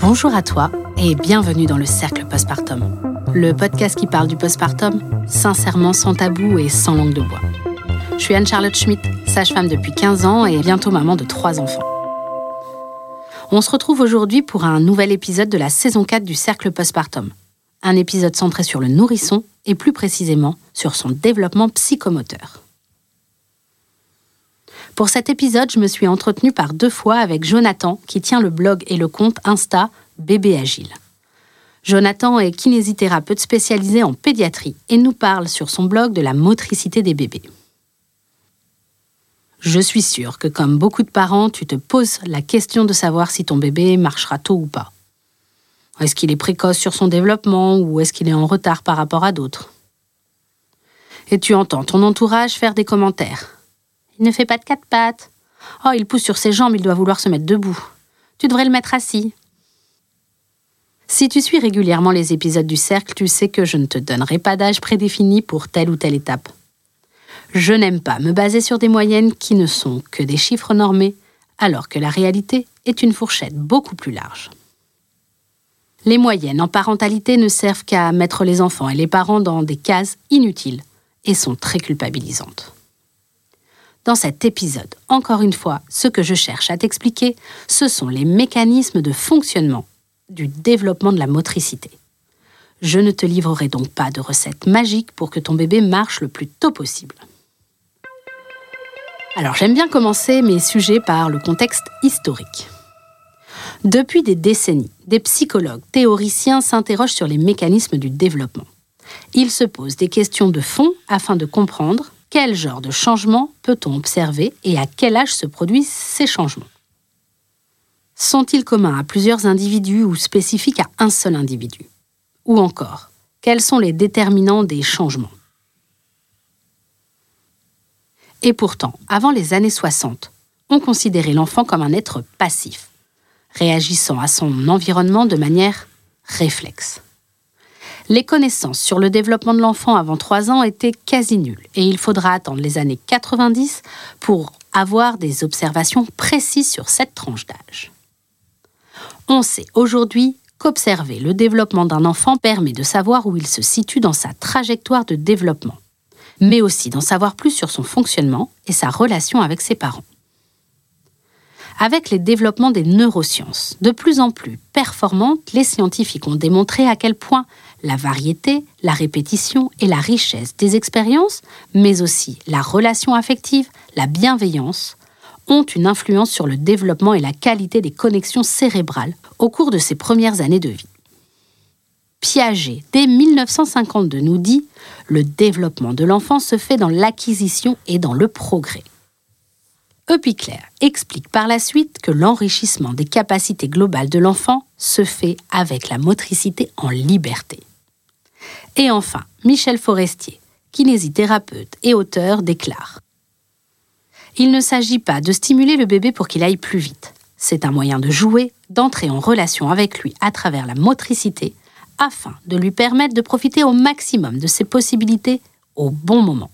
Bonjour à toi et bienvenue dans le Cercle Postpartum, le podcast qui parle du postpartum sincèrement sans tabou et sans langue de bois. Je suis Anne-Charlotte Schmitt, sage-femme depuis 15 ans et bientôt maman de 3 enfants. On se retrouve aujourd'hui pour un nouvel épisode de la saison 4 du Cercle Postpartum. Un épisode centré sur le nourrisson et plus précisément sur son développement psychomoteur. Pour cet épisode, je me suis entretenue par deux fois avec Jonathan, qui tient le blog et le compte Insta Bébé Agile. Jonathan est kinésithérapeute spécialisé en pédiatrie et nous parle sur son blog de la motricité des bébés. Je suis sûre que comme beaucoup de parents, tu te poses la question de savoir si ton bébé marchera tôt ou pas. Est-ce qu'il est précoce sur son développement ou est-ce qu'il est en retard par rapport à d'autres? Et tu entends ton entourage faire des commentaires. Il ne fait pas de quatre pattes. Oh, il pousse sur ses jambes, il doit vouloir se mettre debout. Tu devrais le mettre assis. Si tu suis régulièrement les épisodes du cercle, tu sais que je ne te donnerai pas d'âge prédéfini pour telle ou telle étape. Je n'aime pas me baser sur des moyennes qui ne sont que des chiffres normés, alors que la réalité est une fourchette beaucoup plus large. Les moyennes en parentalité ne servent qu'à mettre les enfants et les parents dans des cases inutiles et sont très culpabilisantes. Dans cet épisode, encore une fois, ce que je cherche à t'expliquer, ce sont les mécanismes de fonctionnement du développement de la motricité. Je ne te livrerai donc pas de recette magique pour que ton bébé marche le plus tôt possible. Alors j'aime bien commencer mes sujets par le contexte historique. Depuis des décennies, des psychologues, théoriciens s'interrogent sur les mécanismes du développement. Ils se posent des questions de fond afin de comprendre quel genre de changement peut-on observer et à quel âge se produisent ces changements? Sont-ils communs à plusieurs individus ou spécifiques à un seul individu? Ou encore, quels sont les déterminants des changements? Et pourtant, avant les années 60, on considérait l'enfant comme un être passif réagissant à son environnement de manière réflexe. Les connaissances sur le développement de l'enfant avant 3 ans étaient quasi nulles et il faudra attendre les années 90 pour avoir des observations précises sur cette tranche d'âge. On sait aujourd'hui qu'observer le développement d'un enfant permet de savoir où il se situe dans sa trajectoire de développement, mais aussi d'en savoir plus sur son fonctionnement et sa relation avec ses parents avec les développements des neurosciences. De plus en plus performantes, les scientifiques ont démontré à quel point la variété, la répétition et la richesse des expériences, mais aussi la relation affective, la bienveillance, ont une influence sur le développement et la qualité des connexions cérébrales au cours de ces premières années de vie. Piaget, dès 1952, nous dit Le développement de l'enfant se fait dans l'acquisition et dans le progrès. Epicler explique par la suite que l'enrichissement des capacités globales de l'enfant se fait avec la motricité en liberté. Et enfin, Michel Forestier, kinésithérapeute et auteur, déclare Il ne s'agit pas de stimuler le bébé pour qu'il aille plus vite. C'est un moyen de jouer, d'entrer en relation avec lui à travers la motricité, afin de lui permettre de profiter au maximum de ses possibilités au bon moment.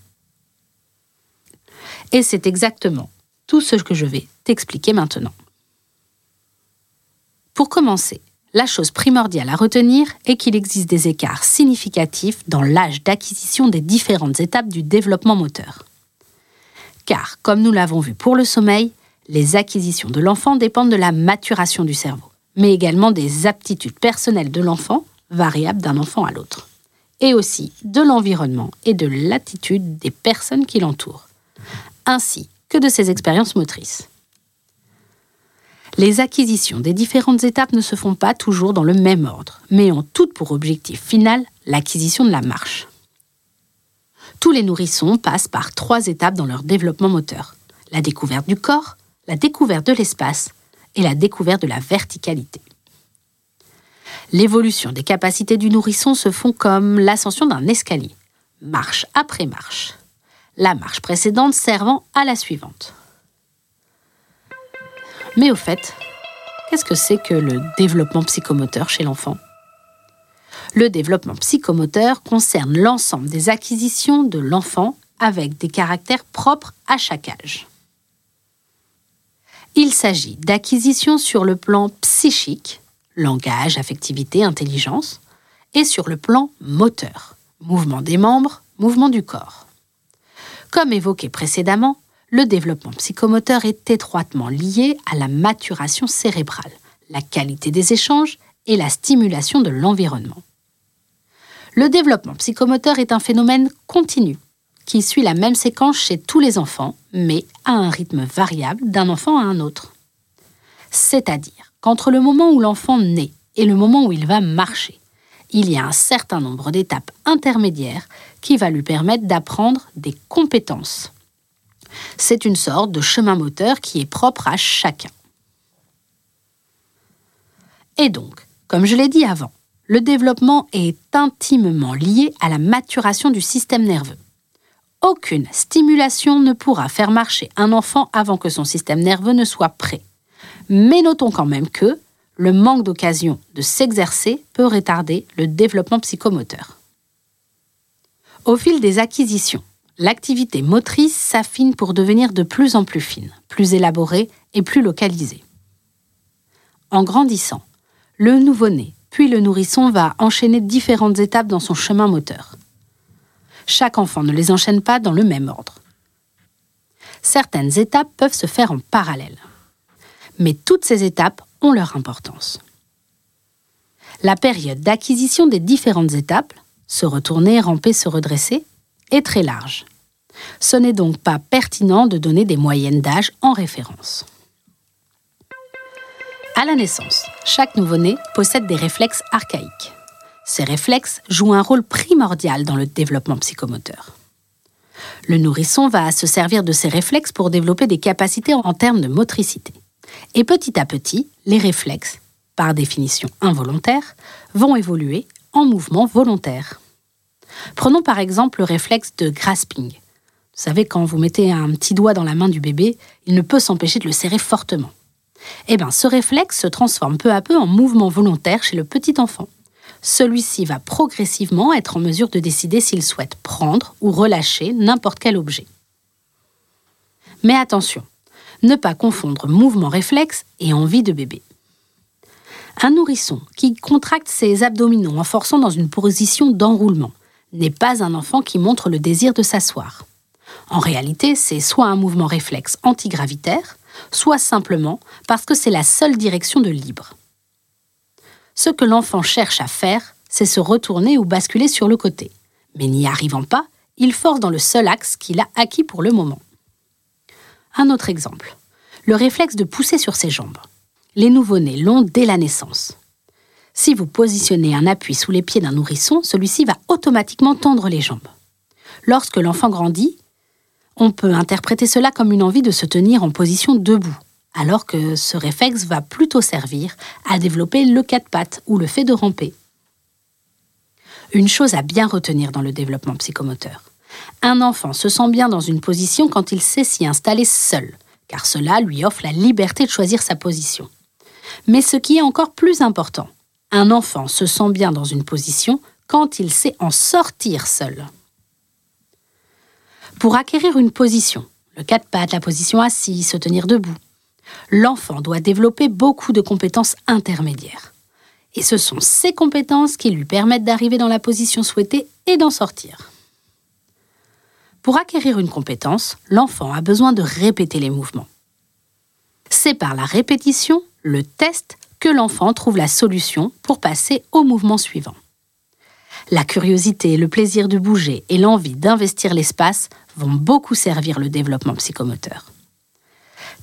Et c'est exactement tout ce que je vais t'expliquer maintenant. Pour commencer, la chose primordiale à retenir est qu'il existe des écarts significatifs dans l'âge d'acquisition des différentes étapes du développement moteur. Car, comme nous l'avons vu pour le sommeil, les acquisitions de l'enfant dépendent de la maturation du cerveau, mais également des aptitudes personnelles de l'enfant, variables d'un enfant à l'autre, et aussi de l'environnement et de l'attitude des personnes qui l'entourent, ainsi que de ses expériences motrices. Les acquisitions des différentes étapes ne se font pas toujours dans le même ordre, mais ont toutes pour objectif final l'acquisition de la marche. Tous les nourrissons passent par trois étapes dans leur développement moteur. La découverte du corps, la découverte de l'espace et la découverte de la verticalité. L'évolution des capacités du nourrisson se font comme l'ascension d'un escalier, marche après marche la marche précédente servant à la suivante. Mais au fait, qu'est-ce que c'est que le développement psychomoteur chez l'enfant? Le développement psychomoteur concerne l'ensemble des acquisitions de l'enfant avec des caractères propres à chaque âge. Il s'agit d'acquisitions sur le plan psychique, langage, affectivité, intelligence, et sur le plan moteur, mouvement des membres, mouvement du corps. Comme évoqué précédemment, le développement psychomoteur est étroitement lié à la maturation cérébrale, la qualité des échanges et la stimulation de l'environnement. Le développement psychomoteur est un phénomène continu qui suit la même séquence chez tous les enfants, mais à un rythme variable d'un enfant à un autre. C'est-à-dire qu'entre le moment où l'enfant naît et le moment où il va marcher, il y a un certain nombre d'étapes intermédiaires qui va lui permettre d'apprendre des compétences. C'est une sorte de chemin moteur qui est propre à chacun. Et donc, comme je l'ai dit avant, le développement est intimement lié à la maturation du système nerveux. Aucune stimulation ne pourra faire marcher un enfant avant que son système nerveux ne soit prêt. Mais notons quand même que le manque d'occasion de s'exercer peut retarder le développement psychomoteur. Au fil des acquisitions, l'activité motrice s'affine pour devenir de plus en plus fine, plus élaborée et plus localisée. En grandissant, le nouveau-né, puis le nourrisson va enchaîner différentes étapes dans son chemin moteur. Chaque enfant ne les enchaîne pas dans le même ordre. Certaines étapes peuvent se faire en parallèle. Mais toutes ces étapes ont leur importance. La période d'acquisition des différentes étapes, se retourner, ramper, se redresser, est très large. Ce n'est donc pas pertinent de donner des moyennes d'âge en référence. À la naissance, chaque nouveau-né possède des réflexes archaïques. Ces réflexes jouent un rôle primordial dans le développement psychomoteur. Le nourrisson va se servir de ces réflexes pour développer des capacités en termes de motricité. Et petit à petit, les réflexes, par définition involontaires, vont évoluer en mouvement volontaire. Prenons par exemple le réflexe de grasping. Vous savez, quand vous mettez un petit doigt dans la main du bébé, il ne peut s'empêcher de le serrer fortement. Eh bien, ce réflexe se transforme peu à peu en mouvement volontaire chez le petit enfant. Celui-ci va progressivement être en mesure de décider s'il souhaite prendre ou relâcher n'importe quel objet. Mais attention, ne pas confondre mouvement réflexe et envie de bébé. Un nourrisson qui contracte ses abdominaux en forçant dans une position d'enroulement n'est pas un enfant qui montre le désir de s'asseoir. En réalité, c'est soit un mouvement réflexe antigravitaire, soit simplement parce que c'est la seule direction de libre. Ce que l'enfant cherche à faire, c'est se retourner ou basculer sur le côté. Mais n'y arrivant pas, il force dans le seul axe qu'il a acquis pour le moment. Un autre exemple. Le réflexe de pousser sur ses jambes. Les nouveau-nés l'ont dès la naissance. Si vous positionnez un appui sous les pieds d'un nourrisson, celui-ci va automatiquement tendre les jambes. Lorsque l'enfant grandit, on peut interpréter cela comme une envie de se tenir en position debout, alors que ce réflexe va plutôt servir à développer le quatre pattes ou le fait de ramper. Une chose à bien retenir dans le développement psychomoteur. Un enfant se sent bien dans une position quand il sait s'y installer seul, car cela lui offre la liberté de choisir sa position. Mais ce qui est encore plus important, un enfant se sent bien dans une position quand il sait en sortir seul. Pour acquérir une position, le quatre pattes, la position assise, se tenir debout, l'enfant doit développer beaucoup de compétences intermédiaires. Et ce sont ces compétences qui lui permettent d'arriver dans la position souhaitée et d'en sortir. Pour acquérir une compétence, l'enfant a besoin de répéter les mouvements. C'est par la répétition, le test, que l'enfant trouve la solution pour passer au mouvement suivant. La curiosité, le plaisir de bouger et l'envie d'investir l'espace vont beaucoup servir le développement psychomoteur.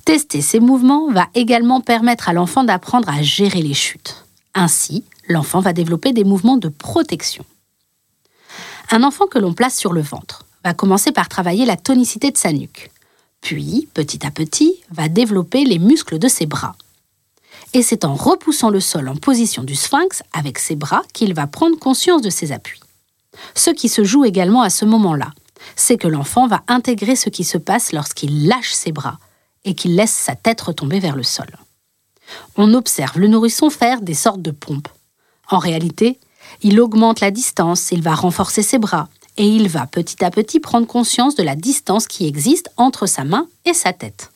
Tester ces mouvements va également permettre à l'enfant d'apprendre à gérer les chutes. Ainsi, l'enfant va développer des mouvements de protection. Un enfant que l'on place sur le ventre va commencer par travailler la tonicité de sa nuque. Puis, petit à petit, va développer les muscles de ses bras. Et c'est en repoussant le sol en position du sphinx avec ses bras qu'il va prendre conscience de ses appuis. Ce qui se joue également à ce moment-là, c'est que l'enfant va intégrer ce qui se passe lorsqu'il lâche ses bras et qu'il laisse sa tête retomber vers le sol. On observe le nourrisson faire des sortes de pompes. En réalité, il augmente la distance, il va renforcer ses bras, et il va petit à petit prendre conscience de la distance qui existe entre sa main et sa tête.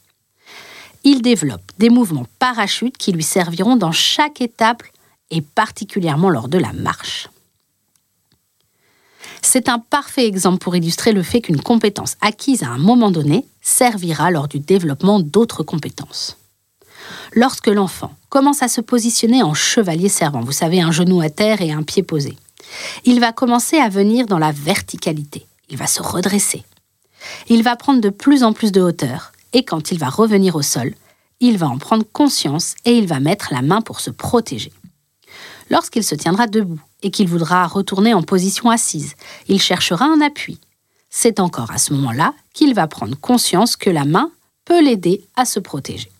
Il développe des mouvements parachutes qui lui serviront dans chaque étape et particulièrement lors de la marche. C'est un parfait exemple pour illustrer le fait qu'une compétence acquise à un moment donné servira lors du développement d'autres compétences. Lorsque l'enfant commence à se positionner en chevalier servant, vous savez, un genou à terre et un pied posé, il va commencer à venir dans la verticalité. Il va se redresser. Il va prendre de plus en plus de hauteur et quand il va revenir au sol, il va en prendre conscience et il va mettre la main pour se protéger. Lorsqu'il se tiendra debout et qu'il voudra retourner en position assise, il cherchera un appui. C'est encore à ce moment-là qu'il va prendre conscience que la main peut l'aider à se protéger.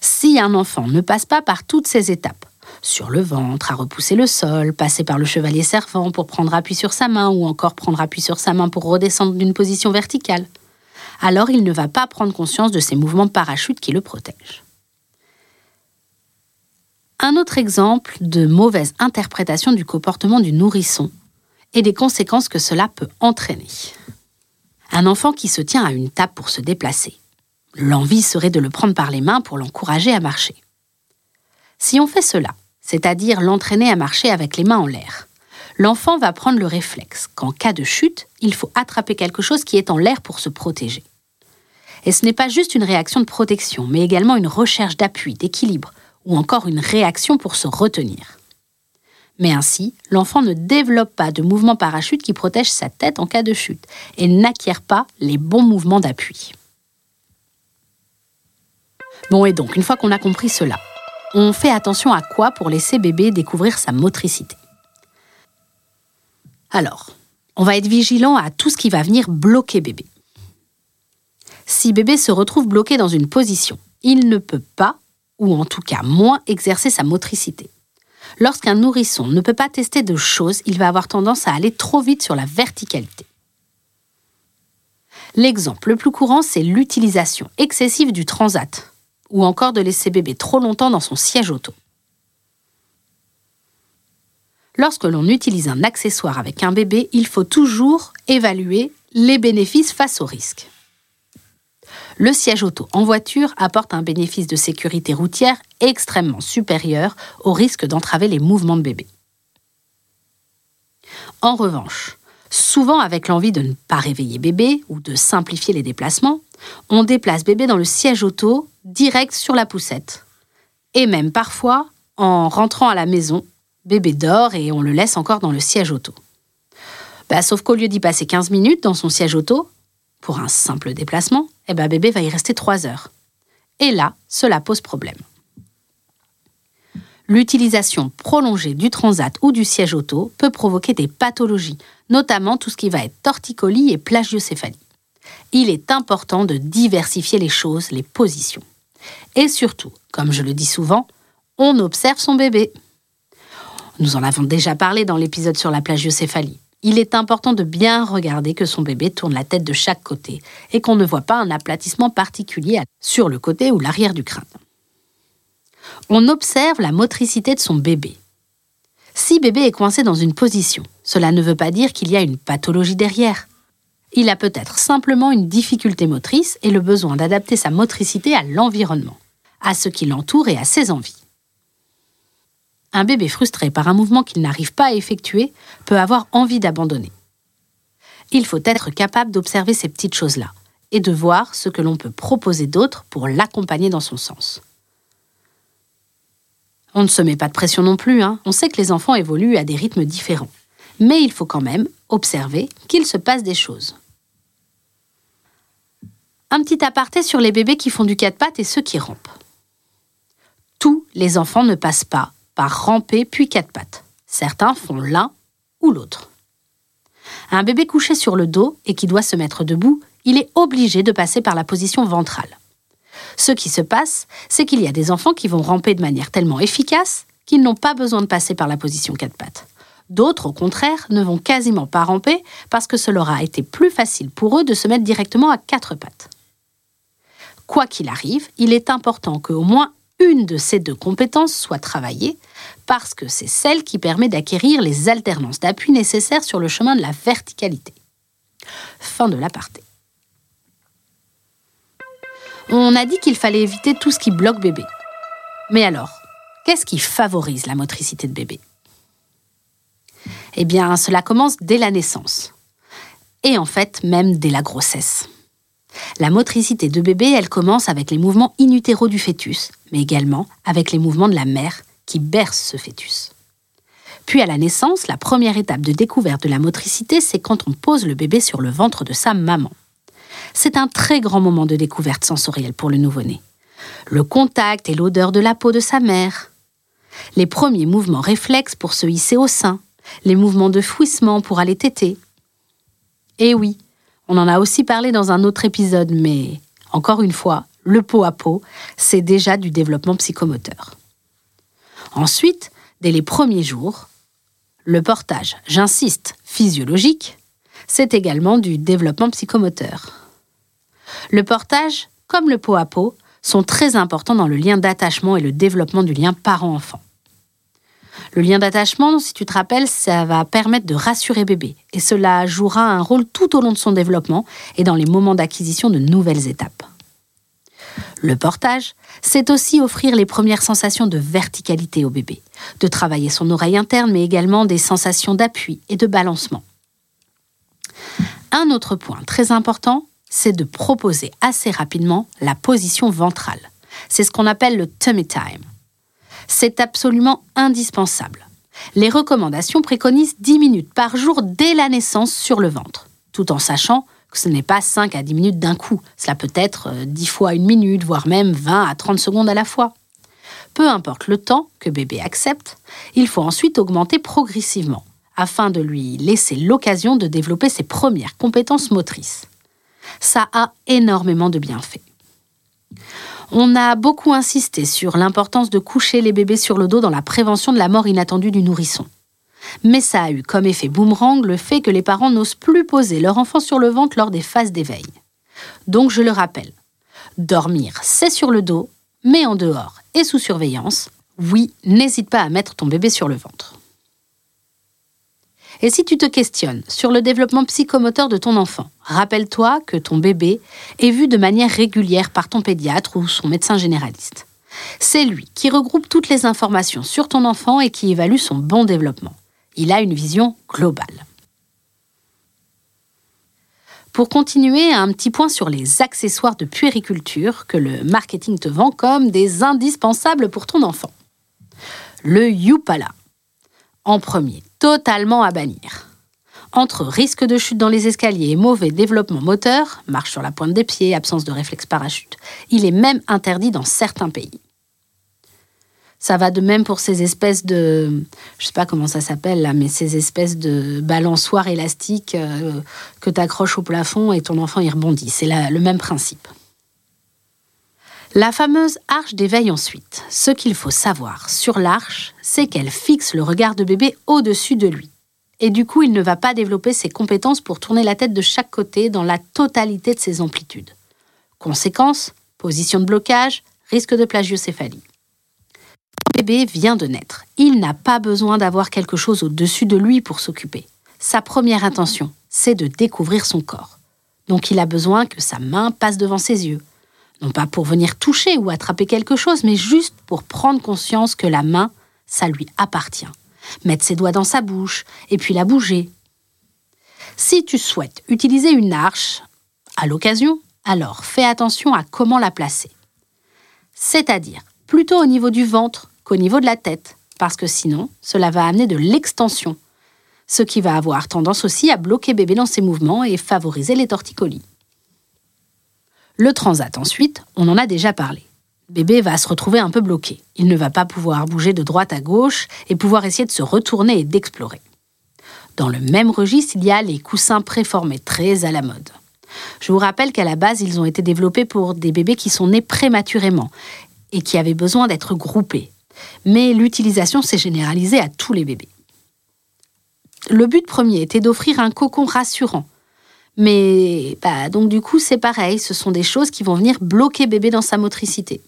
Si un enfant ne passe pas par toutes ces étapes, sur le ventre, à repousser le sol, passer par le chevalier servant pour prendre appui sur sa main ou encore prendre appui sur sa main pour redescendre d'une position verticale, alors il ne va pas prendre conscience de ces mouvements de parachute qui le protègent. Un autre exemple de mauvaise interprétation du comportement du nourrisson et des conséquences que cela peut entraîner. Un enfant qui se tient à une table pour se déplacer. L'envie serait de le prendre par les mains pour l'encourager à marcher. Si on fait cela, c'est-à-dire l'entraîner à marcher avec les mains en l'air, l'enfant va prendre le réflexe qu'en cas de chute, il faut attraper quelque chose qui est en l'air pour se protéger. Et ce n'est pas juste une réaction de protection, mais également une recherche d'appui, d'équilibre, ou encore une réaction pour se retenir. Mais ainsi, l'enfant ne développe pas de mouvement parachute qui protège sa tête en cas de chute et n'acquiert pas les bons mouvements d'appui. Bon, et donc, une fois qu'on a compris cela, on fait attention à quoi pour laisser bébé découvrir sa motricité? Alors, on va être vigilant à tout ce qui va venir bloquer bébé. Si bébé se retrouve bloqué dans une position, il ne peut pas, ou en tout cas moins, exercer sa motricité. Lorsqu'un nourrisson ne peut pas tester de choses, il va avoir tendance à aller trop vite sur la verticalité. L'exemple le plus courant, c'est l'utilisation excessive du transat, ou encore de laisser bébé trop longtemps dans son siège auto. Lorsque l'on utilise un accessoire avec un bébé, il faut toujours évaluer les bénéfices face aux risques. Le siège auto en voiture apporte un bénéfice de sécurité routière extrêmement supérieur au risque d'entraver les mouvements de bébé. En revanche, souvent avec l'envie de ne pas réveiller bébé ou de simplifier les déplacements, on déplace bébé dans le siège auto direct sur la poussette. Et même parfois, en rentrant à la maison, bébé dort et on le laisse encore dans le siège auto. Bah, sauf qu'au lieu d'y passer 15 minutes dans son siège auto, pour un simple déplacement, eh ben, bébé va y rester 3 heures. Et là, cela pose problème. L'utilisation prolongée du transat ou du siège auto peut provoquer des pathologies, notamment tout ce qui va être torticolis et plagiocéphalie. Il est important de diversifier les choses, les positions. Et surtout, comme je le dis souvent, on observe son bébé. Nous en avons déjà parlé dans l'épisode sur la plagiocéphalie. Il est important de bien regarder que son bébé tourne la tête de chaque côté et qu'on ne voit pas un aplatissement particulier sur le côté ou l'arrière du crâne. On observe la motricité de son bébé. Si bébé est coincé dans une position, cela ne veut pas dire qu'il y a une pathologie derrière. Il a peut-être simplement une difficulté motrice et le besoin d'adapter sa motricité à l'environnement, à ce qui l'entoure et à ses envies. Un bébé frustré par un mouvement qu'il n'arrive pas à effectuer peut avoir envie d'abandonner. Il faut être capable d'observer ces petites choses-là et de voir ce que l'on peut proposer d'autre pour l'accompagner dans son sens. On ne se met pas de pression non plus, hein. on sait que les enfants évoluent à des rythmes différents. Mais il faut quand même observer qu'il se passe des choses. Un petit aparté sur les bébés qui font du quatre pattes et ceux qui rampent. Tous les enfants ne passent pas par ramper puis quatre pattes. Certains font l'un ou l'autre. Un bébé couché sur le dos et qui doit se mettre debout, il est obligé de passer par la position ventrale. Ce qui se passe, c'est qu'il y a des enfants qui vont ramper de manière tellement efficace qu'ils n'ont pas besoin de passer par la position quatre pattes. D'autres, au contraire, ne vont quasiment pas ramper parce que cela aura été plus facile pour eux de se mettre directement à quatre pattes. Quoi qu'il arrive, il est important qu'au moins une de ces deux compétences soit travaillée parce que c'est celle qui permet d'acquérir les alternances d'appui nécessaires sur le chemin de la verticalité. Fin de l'aparté. On a dit qu'il fallait éviter tout ce qui bloque bébé. Mais alors, Qu'est-ce qui favorise la motricité de bébé? Eh bien, cela commence dès la naissance. Et en fait, même dès la grossesse. La motricité de bébé, elle commence avec les mouvements in utero du fœtus, mais également avec les mouvements de la mère qui berce ce fœtus. Puis à la naissance, la première étape de découverte de la motricité, c'est quand on pose le bébé sur le ventre de sa maman. C'est un très grand moment de découverte sensorielle pour le nouveau-né. Le contact et l'odeur de la peau de sa mère, les premiers mouvements réflexes pour se hisser au sein, les mouvements de fouissement pour aller téter. Et oui, on en a aussi parlé dans un autre épisode, mais encore une fois, le pot à pot, c'est déjà du développement psychomoteur. Ensuite, dès les premiers jours, le portage, j'insiste, physiologique, c'est également du développement psychomoteur. Le portage, comme le pot à pot, sont très importants dans le lien d'attachement et le développement du lien parent-enfant. Le lien d'attachement, si tu te rappelles, ça va permettre de rassurer bébé et cela jouera un rôle tout au long de son développement et dans les moments d'acquisition de nouvelles étapes. Le portage, c'est aussi offrir les premières sensations de verticalité au bébé, de travailler son oreille interne, mais également des sensations d'appui et de balancement. Un autre point très important, c'est de proposer assez rapidement la position ventrale. C'est ce qu'on appelle le tummy time. C'est absolument indispensable. Les recommandations préconisent 10 minutes par jour dès la naissance sur le ventre, tout en sachant que ce n'est pas 5 à 10 minutes d'un coup. Cela peut être 10 euh, fois une minute, voire même 20 à 30 secondes à la fois. Peu importe le temps que bébé accepte, il faut ensuite augmenter progressivement afin de lui laisser l'occasion de développer ses premières compétences motrices. Ça a énormément de bienfaits. On a beaucoup insisté sur l'importance de coucher les bébés sur le dos dans la prévention de la mort inattendue du nourrisson. Mais ça a eu comme effet boomerang le fait que les parents n'osent plus poser leur enfant sur le ventre lors des phases d'éveil. Donc je le rappelle, dormir c'est sur le dos, mais en dehors et sous surveillance. Oui, n'hésite pas à mettre ton bébé sur le ventre. Et si tu te questionnes sur le développement psychomoteur de ton enfant, rappelle-toi que ton bébé est vu de manière régulière par ton pédiatre ou son médecin généraliste. C'est lui qui regroupe toutes les informations sur ton enfant et qui évalue son bon développement. Il a une vision globale. Pour continuer, un petit point sur les accessoires de puériculture que le marketing te vend comme des indispensables pour ton enfant. Le Yupala. En premier, totalement à bannir. Entre risque de chute dans les escaliers et mauvais développement moteur, marche sur la pointe des pieds, absence de réflexe parachute, il est même interdit dans certains pays. Ça va de même pour ces espèces de, je sais pas comment ça s'appelle là, mais ces espèces de balançoires élastiques euh, que tu accroches au plafond et ton enfant y rebondit. C'est le même principe. La fameuse arche d'éveil ensuite. Ce qu'il faut savoir sur l'arche, c'est qu'elle fixe le regard de bébé au-dessus de lui. Et du coup, il ne va pas développer ses compétences pour tourner la tête de chaque côté dans la totalité de ses amplitudes. Conséquence, position de blocage, risque de plagiocéphalie. Le bébé vient de naître. Il n'a pas besoin d'avoir quelque chose au-dessus de lui pour s'occuper. Sa première intention, c'est de découvrir son corps. Donc il a besoin que sa main passe devant ses yeux, non pas pour venir toucher ou attraper quelque chose, mais juste pour prendre conscience que la main, ça lui appartient. Mettre ses doigts dans sa bouche et puis la bouger. Si tu souhaites utiliser une arche à l'occasion, alors fais attention à comment la placer. C'est-à-dire plutôt au niveau du ventre qu'au niveau de la tête, parce que sinon, cela va amener de l'extension, ce qui va avoir tendance aussi à bloquer bébé dans ses mouvements et favoriser les torticolis. Le transat ensuite, on en a déjà parlé. Bébé va se retrouver un peu bloqué. Il ne va pas pouvoir bouger de droite à gauche et pouvoir essayer de se retourner et d'explorer. Dans le même registre, il y a les coussins préformés, très à la mode. Je vous rappelle qu'à la base, ils ont été développés pour des bébés qui sont nés prématurément et qui avaient besoin d'être groupés. Mais l'utilisation s'est généralisée à tous les bébés. Le but premier était d'offrir un cocon rassurant mais bah, donc du coup, c'est pareil, ce sont des choses qui vont venir bloquer bébé dans sa motricité.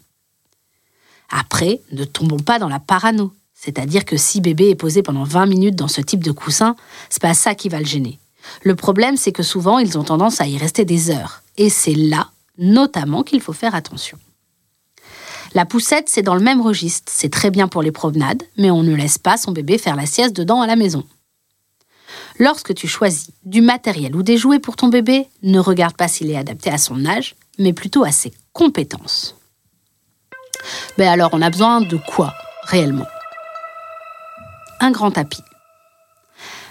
Après, ne tombons pas dans la parano. C'est-à-dire que si bébé est posé pendant 20 minutes dans ce type de coussin, c'est pas ça qui va le gêner. Le problème, c'est que souvent, ils ont tendance à y rester des heures. Et c'est là, notamment, qu'il faut faire attention. La poussette, c'est dans le même registre. C'est très bien pour les promenades, mais on ne laisse pas son bébé faire la sieste dedans à la maison. Lorsque tu choisis du matériel ou des jouets pour ton bébé, ne regarde pas s'il est adapté à son âge, mais plutôt à ses compétences. Ben alors, on a besoin de quoi réellement? Un grand tapis.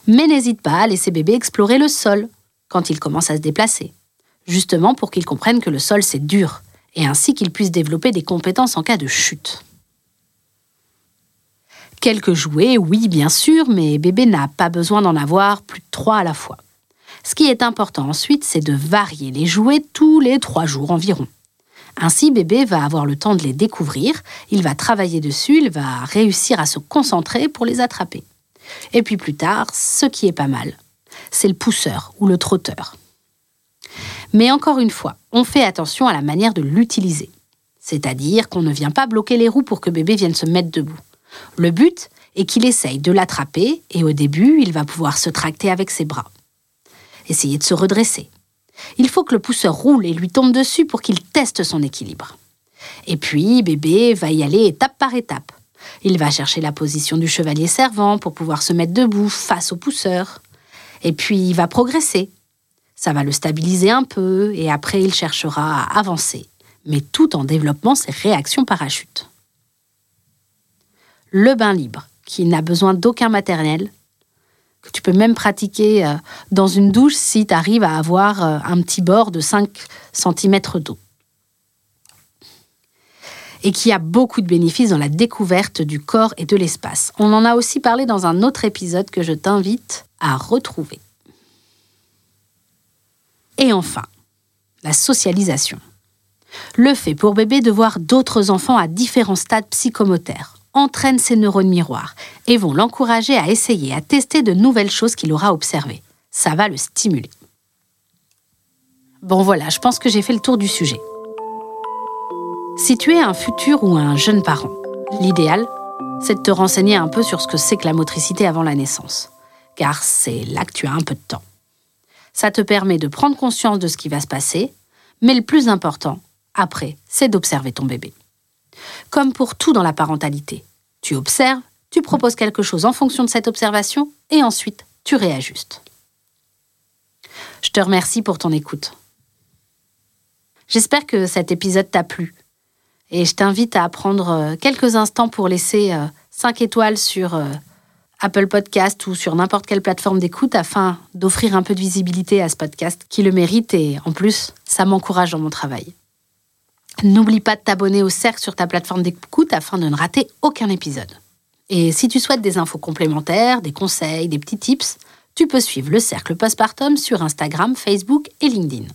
Mais n'hésite pas à laisser bébé explorer le sol quand il commence à se déplacer, justement pour qu'il comprenne que le sol c'est dur, et ainsi qu'il puisse développer des compétences en cas de chute. Quelques jouets, oui bien sûr, mais bébé n'a pas besoin d'en avoir plus de trois à la fois. Ce qui est important ensuite, c'est de varier les jouets tous les trois jours environ. Ainsi, bébé va avoir le temps de les découvrir, il va travailler dessus, il va réussir à se concentrer pour les attraper. Et puis plus tard, ce qui est pas mal, c'est le pousseur ou le trotteur. Mais encore une fois, on fait attention à la manière de l'utiliser. C'est-à-dire qu'on ne vient pas bloquer les roues pour que bébé vienne se mettre debout. Le but est qu'il essaye de l'attraper et au début, il va pouvoir se tracter avec ses bras. Essayer de se redresser. Il faut que le pousseur roule et lui tombe dessus pour qu'il teste son équilibre. Et puis, bébé va y aller étape par étape. Il va chercher la position du chevalier servant pour pouvoir se mettre debout face au pousseur. Et puis, il va progresser. Ça va le stabiliser un peu et après, il cherchera à avancer, mais tout en développant ses réactions parachutes le bain libre, qui n'a besoin d'aucun matériel, que tu peux même pratiquer euh, dans une douche si tu arrives à avoir euh, un petit bord de 5 cm d'eau. Et qui a beaucoup de bénéfices dans la découverte du corps et de l'espace. On en a aussi parlé dans un autre épisode que je t'invite à retrouver. Et enfin, la socialisation. Le fait pour bébé de voir d'autres enfants à différents stades psychomoteurs entraînent ses neurones miroirs et vont l'encourager à essayer, à tester de nouvelles choses qu'il aura observées. Ça va le stimuler. Bon voilà, je pense que j'ai fait le tour du sujet. Si tu es un futur ou un jeune parent, l'idéal, c'est de te renseigner un peu sur ce que c'est que la motricité avant la naissance, car c'est là que tu as un peu de temps. Ça te permet de prendre conscience de ce qui va se passer, mais le plus important, après, c'est d'observer ton bébé. Comme pour tout dans la parentalité, tu observes, tu proposes quelque chose en fonction de cette observation et ensuite tu réajustes. Je te remercie pour ton écoute. J'espère que cet épisode t'a plu et je t'invite à prendre euh, quelques instants pour laisser 5 euh, étoiles sur euh, Apple Podcast ou sur n'importe quelle plateforme d'écoute afin d'offrir un peu de visibilité à ce podcast qui le mérite et en plus, ça m'encourage dans mon travail. N'oublie pas de t'abonner au cercle sur ta plateforme d'écoute afin de ne rater aucun épisode. Et si tu souhaites des infos complémentaires, des conseils, des petits tips, tu peux suivre le cercle postpartum sur Instagram, Facebook et LinkedIn.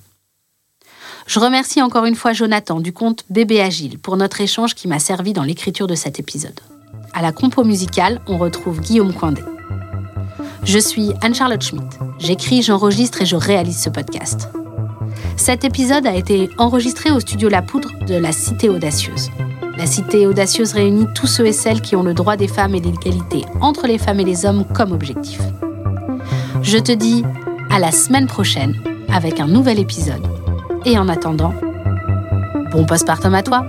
Je remercie encore une fois Jonathan du compte Bébé Agile pour notre échange qui m'a servi dans l'écriture de cet épisode. À la compo musicale, on retrouve Guillaume Coindé. Je suis Anne-Charlotte Schmidt. J'écris, j'enregistre et je réalise ce podcast. Cet épisode a été enregistré au studio La Poudre de la Cité Audacieuse. La Cité Audacieuse réunit tous ceux et celles qui ont le droit des femmes et l'égalité entre les femmes et les hommes comme objectif. Je te dis à la semaine prochaine avec un nouvel épisode. Et en attendant, bon postpartum à toi!